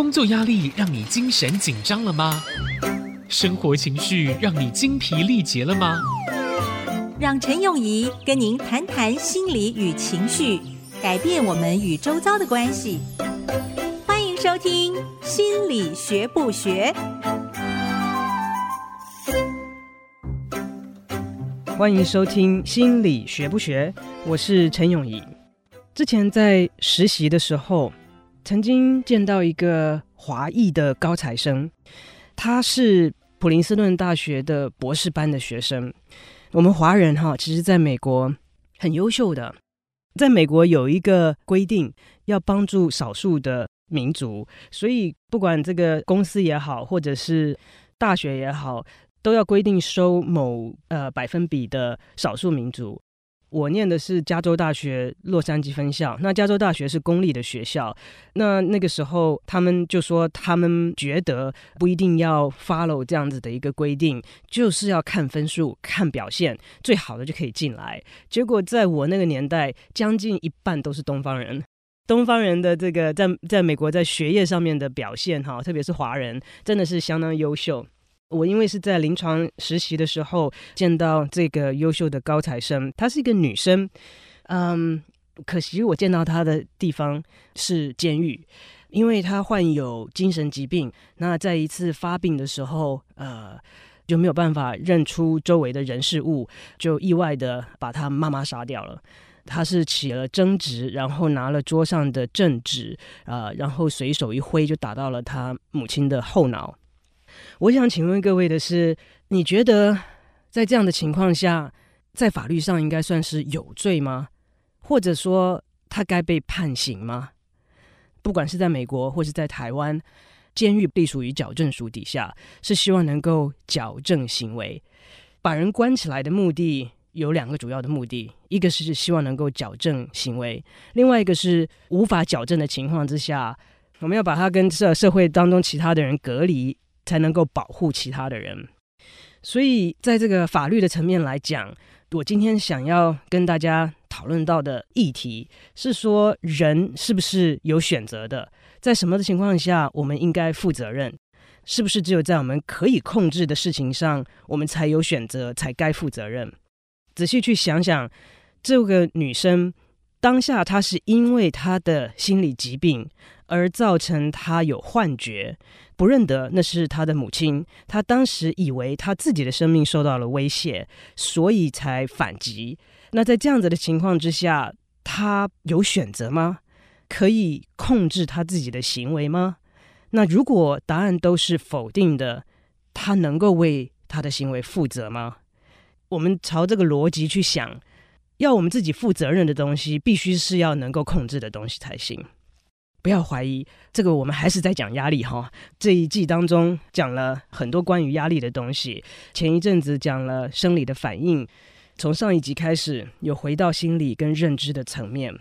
工作压力让你精神紧张了吗？生活情绪让你精疲力竭了吗？让陈永仪跟您谈谈心理与情绪，改变我们与周遭的关系。欢迎收听《心理学不学》。欢迎收听《心理学不学》，我是陈永仪。之前在实习的时候，曾经见到一个华裔的高材生，他是普林斯顿大学的博士班的学生。我们华人哈，其实在美国很优秀的。在美国有一个规定，要帮助少数的民族，所以不管这个公司也好，或者是大学也好，都要规定收某呃百分比的少数民族。我念的是加州大学洛杉矶分校，那加州大学是公立的学校。那那个时候，他们就说他们觉得不一定要 follow 这样子的一个规定，就是要看分数、看表现，最好的就可以进来。结果在我那个年代，将近一半都是东方人，东方人的这个在在美国在学业上面的表现，哈，特别是华人，真的是相当优秀。我因为是在临床实习的时候见到这个优秀的高材生，她是一个女生，嗯，可惜我见到她的地方是监狱，因为她患有精神疾病。那在一次发病的时候，呃，就没有办法认出周围的人事物，就意外的把她妈妈杀掉了。她是起了争执，然后拿了桌上的证纸，呃，然后随手一挥就打到了她母亲的后脑。我想请问各位的是，你觉得在这样的情况下，在法律上应该算是有罪吗？或者说他该被判刑吗？不管是在美国或是在台湾，监狱隶属于矫正署底下，是希望能够矫正行为。把人关起来的目的有两个主要的目的，一个是希望能够矫正行为，另外一个是无法矫正的情况之下，我们要把他跟社社会当中其他的人隔离。才能够保护其他的人，所以在这个法律的层面来讲，我今天想要跟大家讨论到的议题是说，人是不是有选择的？在什么的情况下，我们应该负责任？是不是只有在我们可以控制的事情上，我们才有选择，才该负责任？仔细去想想，这个女生当下她是因为她的心理疾病而造成他有幻觉。不认得那是他的母亲，他当时以为他自己的生命受到了威胁，所以才反击。那在这样子的情况之下，他有选择吗？可以控制他自己的行为吗？那如果答案都是否定的，他能够为他的行为负责吗？我们朝这个逻辑去想，要我们自己负责任的东西，必须是要能够控制的东西才行。不要怀疑，这个我们还是在讲压力哈。这一季当中讲了很多关于压力的东西。前一阵子讲了生理的反应，从上一集开始有回到心理跟认知的层面。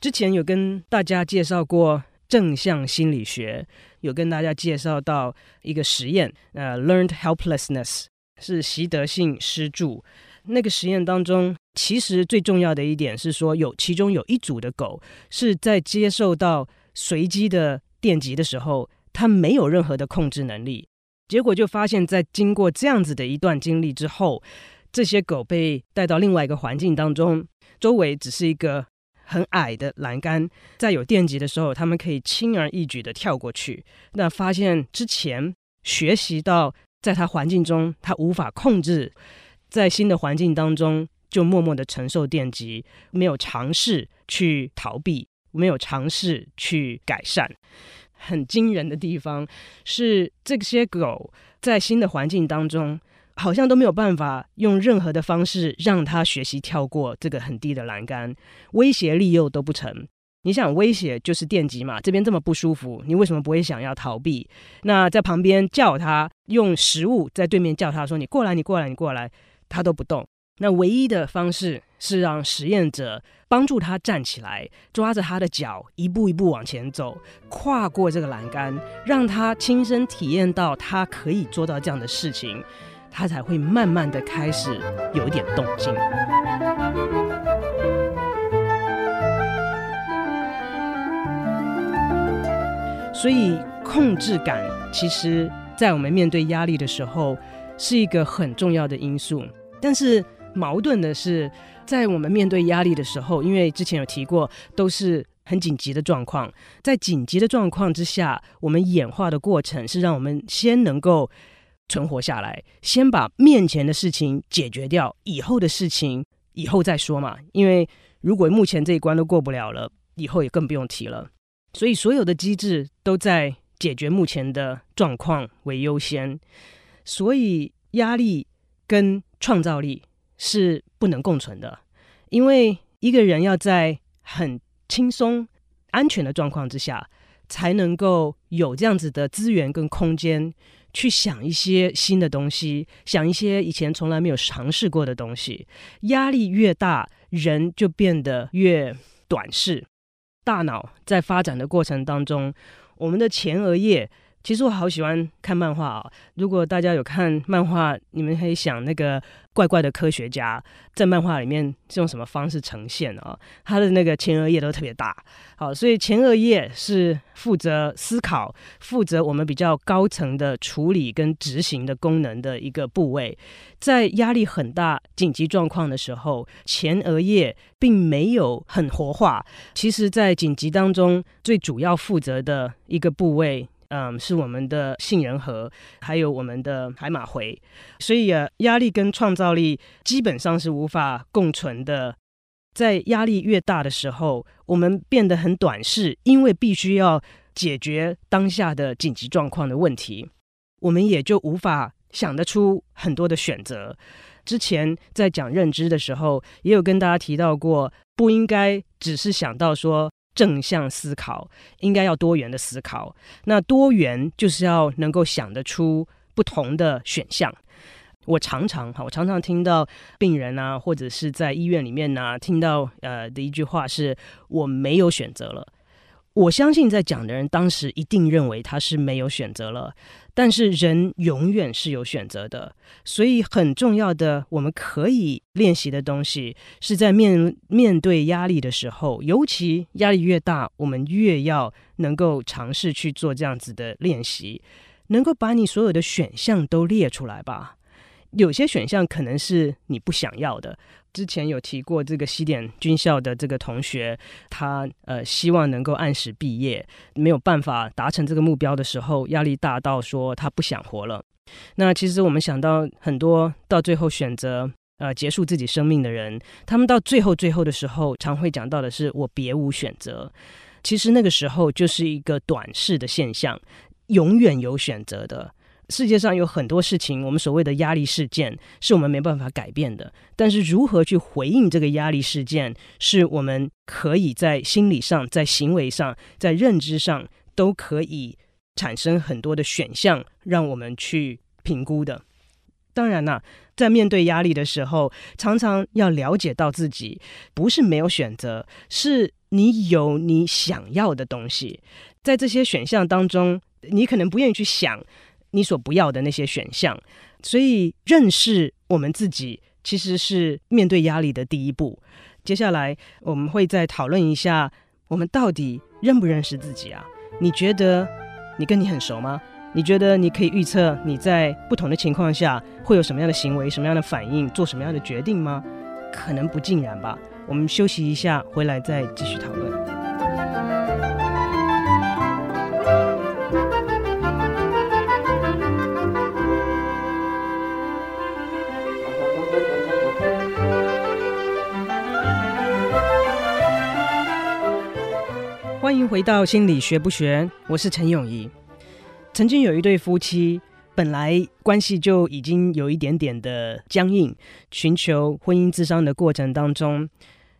之前有跟大家介绍过正向心理学，有跟大家介绍到一个实验，呃，Learned Helplessness 是习得性失助。那个实验当中，其实最重要的一点是说，有其中有一组的狗是在接受到随机的电极的时候，它没有任何的控制能力。结果就发现，在经过这样子的一段经历之后，这些狗被带到另外一个环境当中，周围只是一个很矮的栏杆，在有电极的时候，它们可以轻而易举地跳过去。那发现之前学习到，在它环境中，它无法控制。在新的环境当中，就默默的承受电击，没有尝试去逃避，没有尝试去改善。很惊人的地方是，这些狗在新的环境当中，好像都没有办法用任何的方式让它学习跳过这个很低的栏杆，威胁利诱都不成。你想威胁就是电击嘛，这边这么不舒服，你为什么不会想要逃避？那在旁边叫它，用食物在对面叫它说：“你过来，你过来，你过来。”他都不动，那唯一的方式是让实验者帮助他站起来，抓着他的脚一步一步往前走，跨过这个栏杆，让他亲身体验到他可以做到这样的事情，他才会慢慢的开始有一点动静。所以控制感，其实在我们面对压力的时候，是一个很重要的因素。但是矛盾的是，在我们面对压力的时候，因为之前有提过，都是很紧急的状况。在紧急的状况之下，我们演化的过程是让我们先能够存活下来，先把面前的事情解决掉，以后的事情以后再说嘛。因为如果目前这一关都过不了了，以后也更不用提了。所以所有的机制都在解决目前的状况为优先。所以压力跟创造力是不能共存的，因为一个人要在很轻松、安全的状况之下，才能够有这样子的资源跟空间去想一些新的东西，想一些以前从来没有尝试过的东西。压力越大，人就变得越短视。大脑在发展的过程当中，我们的前额叶。其实我好喜欢看漫画啊！如果大家有看漫画，你们可以想那个怪怪的科学家在漫画里面是用什么方式呈现啊？他的那个前额叶都特别大，好，所以前额叶是负责思考、负责我们比较高层的处理跟执行的功能的一个部位。在压力很大、紧急状况的时候，前额叶并没有很活化。其实，在紧急当中，最主要负责的一个部位。嗯，是我们的杏仁核，还有我们的海马回，所以啊，压力跟创造力基本上是无法共存的。在压力越大的时候，我们变得很短视，因为必须要解决当下的紧急状况的问题，我们也就无法想得出很多的选择。之前在讲认知的时候，也有跟大家提到过，不应该只是想到说。正向思考应该要多元的思考，那多元就是要能够想得出不同的选项。我常常哈，我常常听到病人啊，或者是在医院里面呐、听到呃的一句话是：“我没有选择了。”我相信在讲的人当时一定认为他是没有选择了，但是人永远是有选择的，所以很重要的我们可以练习的东西是在面面对压力的时候，尤其压力越大，我们越要能够尝试去做这样子的练习，能够把你所有的选项都列出来吧。有些选项可能是你不想要的。之前有提过，这个西点军校的这个同学，他呃希望能够按时毕业，没有办法达成这个目标的时候，压力大到说他不想活了。那其实我们想到很多到最后选择呃结束自己生命的人，他们到最后最后的时候，常会讲到的是我别无选择。其实那个时候就是一个短视的现象，永远有选择的。世界上有很多事情，我们所谓的压力事件是我们没办法改变的。但是如何去回应这个压力事件，是我们可以在心理上、在行为上、在认知上都可以产生很多的选项，让我们去评估的。当然啦，在面对压力的时候，常常要了解到自己不是没有选择，是你有你想要的东西。在这些选项当中，你可能不愿意去想。你所不要的那些选项，所以认识我们自己其实是面对压力的第一步。接下来我们会再讨论一下，我们到底认不认识自己啊？你觉得你跟你很熟吗？你觉得你可以预测你在不同的情况下会有什么样的行为、什么样的反应、做什么样的决定吗？可能不尽然吧。我们休息一下，回来再继续讨论。回到心理学不学，我是陈永仪。曾经有一对夫妻，本来关系就已经有一点点的僵硬，寻求婚姻智商的过程当中，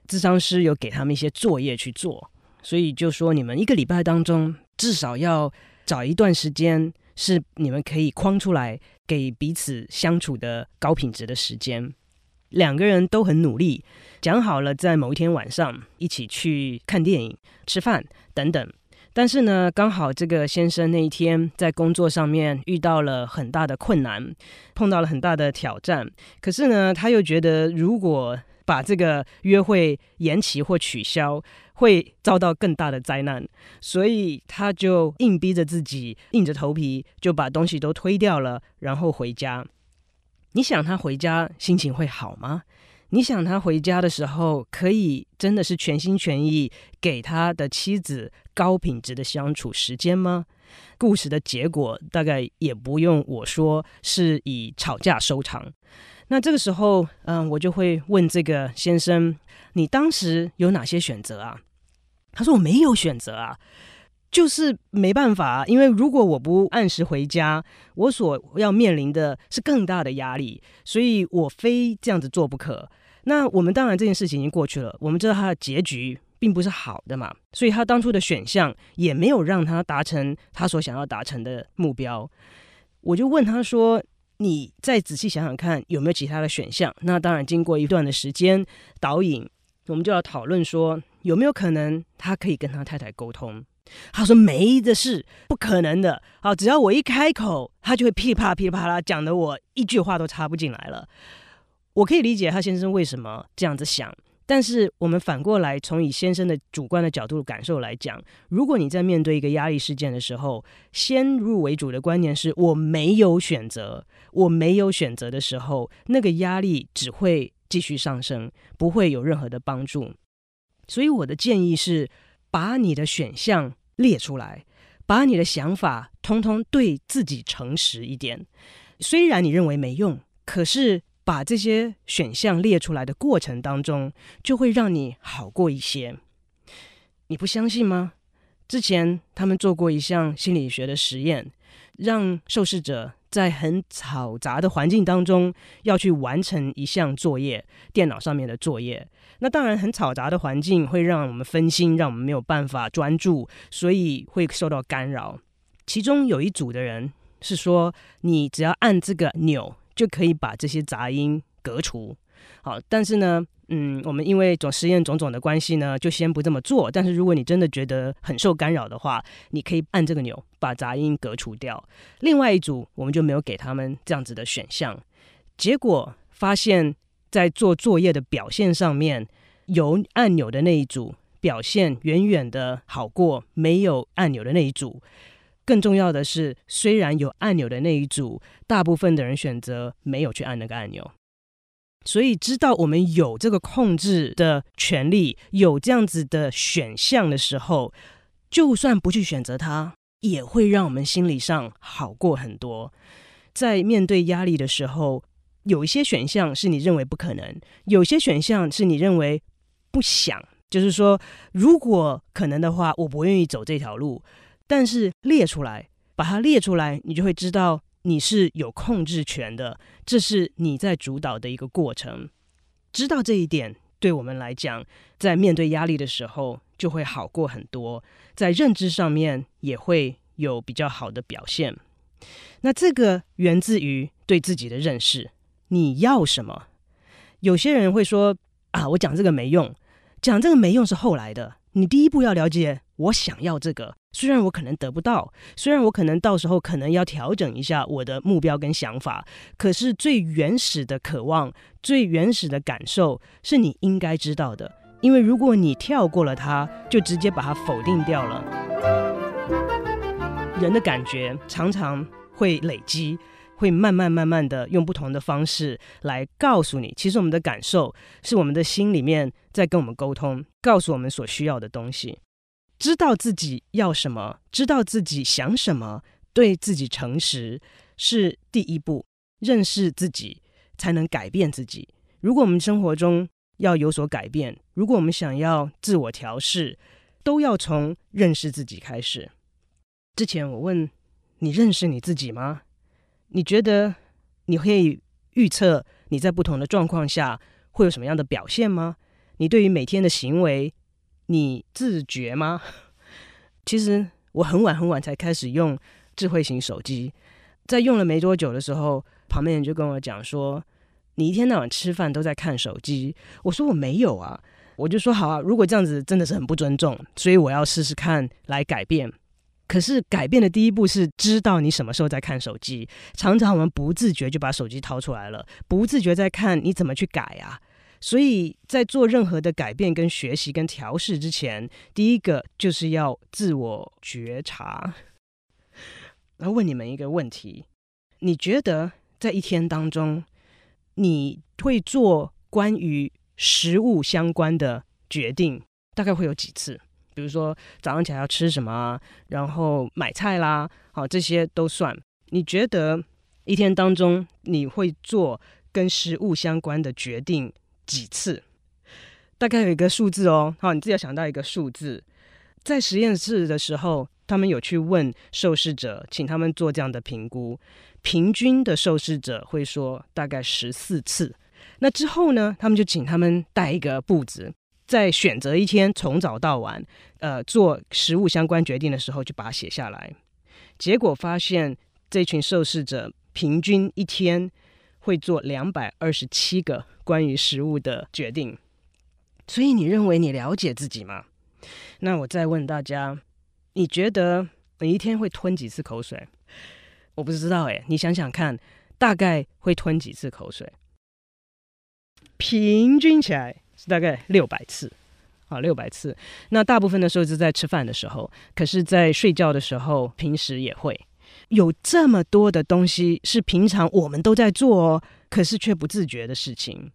智商师有给他们一些作业去做，所以就说你们一个礼拜当中至少要找一段时间，是你们可以框出来给彼此相处的高品质的时间。两个人都很努力，讲好了在某一天晚上一起去看电影、吃饭等等。但是呢，刚好这个先生那一天在工作上面遇到了很大的困难，碰到了很大的挑战。可是呢，他又觉得如果把这个约会延期或取消，会遭到更大的灾难，所以他就硬逼着自己，硬着头皮就把东西都推掉了，然后回家。你想他回家心情会好吗？你想他回家的时候可以真的是全心全意给他的妻子高品质的相处时间吗？故事的结果大概也不用我说，是以吵架收场。那这个时候，嗯，我就会问这个先生：“你当时有哪些选择啊？”他说：“我没有选择啊，就是没办法。因为如果我不按时回家，我所要面临的是更大的压力，所以我非这样子做不可。那我们当然这件事情已经过去了，我们知道他的结局并不是好的嘛，所以他当初的选项也没有让他达成他所想要达成的目标。我就问他说。”你再仔细想想看，有没有其他的选项？那当然，经过一段的时间导引，我们就要讨论说，有没有可能他可以跟他太太沟通？他说没的事，不可能的。好，只要我一开口，他就会噼啪噼啪啦讲的，我一句话都插不进来了。我可以理解他先生为什么这样子想。但是我们反过来，从以先生的主观的角度感受来讲，如果你在面对一个压力事件的时候，先入为主的观念是我没有选择，我没有选择的时候，那个压力只会继续上升，不会有任何的帮助。所以我的建议是，把你的选项列出来，把你的想法通通对自己诚实一点。虽然你认为没用，可是。把这些选项列出来的过程当中，就会让你好过一些。你不相信吗？之前他们做过一项心理学的实验，让受试者在很嘈杂的环境当中要去完成一项作业，电脑上面的作业。那当然，很嘈杂的环境会让我们分心，让我们没有办法专注，所以会受到干扰。其中有一组的人是说，你只要按这个钮。就可以把这些杂音隔除。好，但是呢，嗯，我们因为种实验种种的关系呢，就先不这么做。但是如果你真的觉得很受干扰的话，你可以按这个钮把杂音隔除掉。另外一组我们就没有给他们这样子的选项，结果发现，在做作业的表现上面，有按钮的那一组表现远远的好过没有按钮的那一组。更重要的是，虽然有按钮的那一组，大部分的人选择没有去按那个按钮。所以，知道我们有这个控制的权利，有这样子的选项的时候，就算不去选择它，也会让我们心理上好过很多。在面对压力的时候，有一些选项是你认为不可能，有些选项是你认为不想，就是说，如果可能的话，我不愿意走这条路。但是列出来，把它列出来，你就会知道你是有控制权的，这是你在主导的一个过程。知道这一点，对我们来讲，在面对压力的时候就会好过很多，在认知上面也会有比较好的表现。那这个源自于对自己的认识，你要什么？有些人会说啊，我讲这个没用，讲这个没用是后来的。你第一步要了解，我想要这个。虽然我可能得不到，虽然我可能到时候可能要调整一下我的目标跟想法，可是最原始的渴望、最原始的感受是你应该知道的。因为如果你跳过了它，就直接把它否定掉了。人的感觉常常会累积，会慢慢慢慢的用不同的方式来告诉你，其实我们的感受是我们的心里面在跟我们沟通，告诉我们所需要的东西。知道自己要什么，知道自己想什么，对自己诚实是第一步。认识自己，才能改变自己。如果我们生活中要有所改变，如果我们想要自我调试，都要从认识自己开始。之前我问你认识你自己吗？你觉得你可以预测你在不同的状况下会有什么样的表现吗？你对于每天的行为，你自觉吗？其实我很晚很晚才开始用智慧型手机，在用了没多久的时候，旁边人就跟我讲说：“你一天到晚吃饭都在看手机。”我说：“我没有啊。”我就说：“好啊，如果这样子真的是很不尊重，所以我要试试看来改变。”可是改变的第一步是知道你什么时候在看手机。常常我们不自觉就把手机掏出来了，不自觉在看，你怎么去改啊？所以在做任何的改变、跟学习、跟调试之前，第一个就是要自我觉察。来问你们一个问题：你觉得在一天当中，你会做关于食物相关的决定，大概会有几次？比如说早上起来要吃什么啊，然后买菜啦，好，这些都算。你觉得一天当中你会做跟食物相关的决定几次？大概有一个数字哦。好，你自己要想到一个数字。在实验室的时候，他们有去问受试者，请他们做这样的评估。平均的受试者会说大概十四次。那之后呢，他们就请他们带一个簿子，在选择一天从早到晚，呃，做食物相关决定的时候，就把它写下来。结果发现，这群受试者平均一天会做两百二十七个关于食物的决定。所以，你认为你了解自己吗？那我再问大家，你觉得你一天会吞几次口水？我不知道哎，你想想看，大概会吞几次口水？平均起来大概六百次，啊，六百次。那大部分的时候是在吃饭的时候，可是，在睡觉的时候，平时也会有这么多的东西是平常我们都在做哦，可是却不自觉的事情。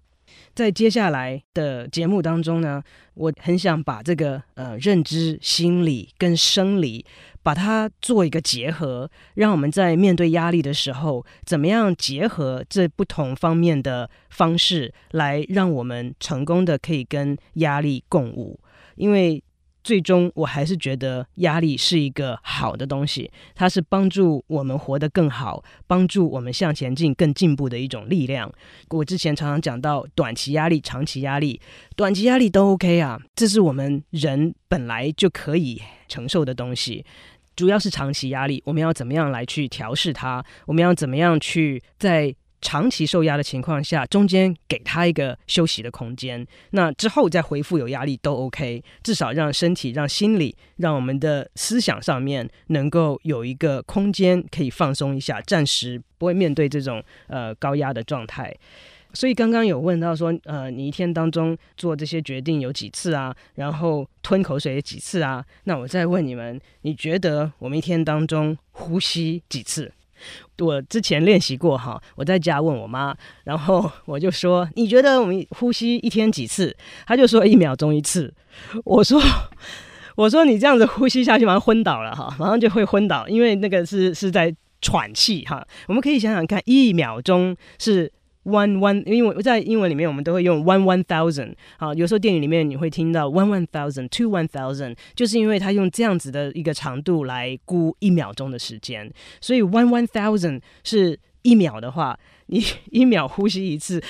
在接下来的节目当中呢，我很想把这个呃认知、心理跟生理，把它做一个结合，让我们在面对压力的时候，怎么样结合这不同方面的方式，来让我们成功的可以跟压力共舞，因为。最终，我还是觉得压力是一个好的东西，它是帮助我们活得更好，帮助我们向前进、更进步的一种力量。我之前常常讲到短期压力、长期压力，短期压力都 OK 啊，这是我们人本来就可以承受的东西。主要是长期压力，我们要怎么样来去调试它？我们要怎么样去在长期受压的情况下，中间给他一个休息的空间，那之后再回复有压力都 OK，至少让身体、让心理、让我们的思想上面能够有一个空间可以放松一下，暂时不会面对这种呃高压的状态。所以刚刚有问到说，呃，你一天当中做这些决定有几次啊？然后吞口水几次啊？那我再问你们，你觉得我们一天当中呼吸几次？我之前练习过哈，我在家问我妈，然后我就说：“你觉得我们呼吸一天几次？”她就说：“一秒钟一次。”我说：“ 我说你这样子呼吸下去，马上昏倒了哈，马上就会昏倒，因为那个是是在喘气哈。我们可以想想看，一秒钟是。One one，因为在英文里面我们都会用 one one thousand，好，有时候电影里面你会听到 one one thousand，two one thousand，就是因为他用这样子的一个长度来估一秒钟的时间，所以 one one thousand 是一秒的话，你一秒呼吸一次，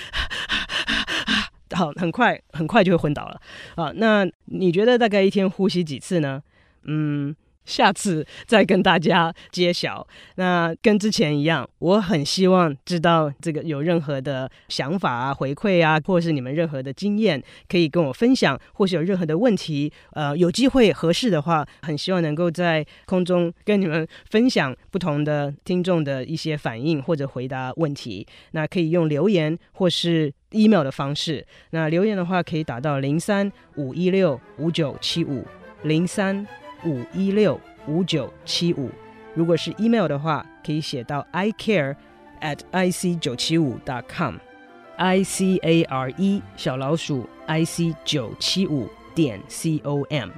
好，很快很快就会昏倒了，啊，那你觉得大概一天呼吸几次呢？嗯。下次再跟大家揭晓。那跟之前一样，我很希望知道这个有任何的想法啊、回馈啊，或是你们任何的经验，可以跟我分享，或是有任何的问题，呃，有机会合适的话，很希望能够在空中跟你们分享不同的听众的一些反应或者回答问题。那可以用留言或是 email 的方式。那留言的话，可以打到零三五一六五九七五零三。五一六五九七五，如果是 email 的话，可以写到 i care at i c 九七五 dot com，i c a r e 小老鼠 i c 九七五点 c o m。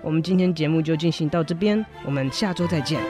我们今天节目就进行到这边，我们下周再见。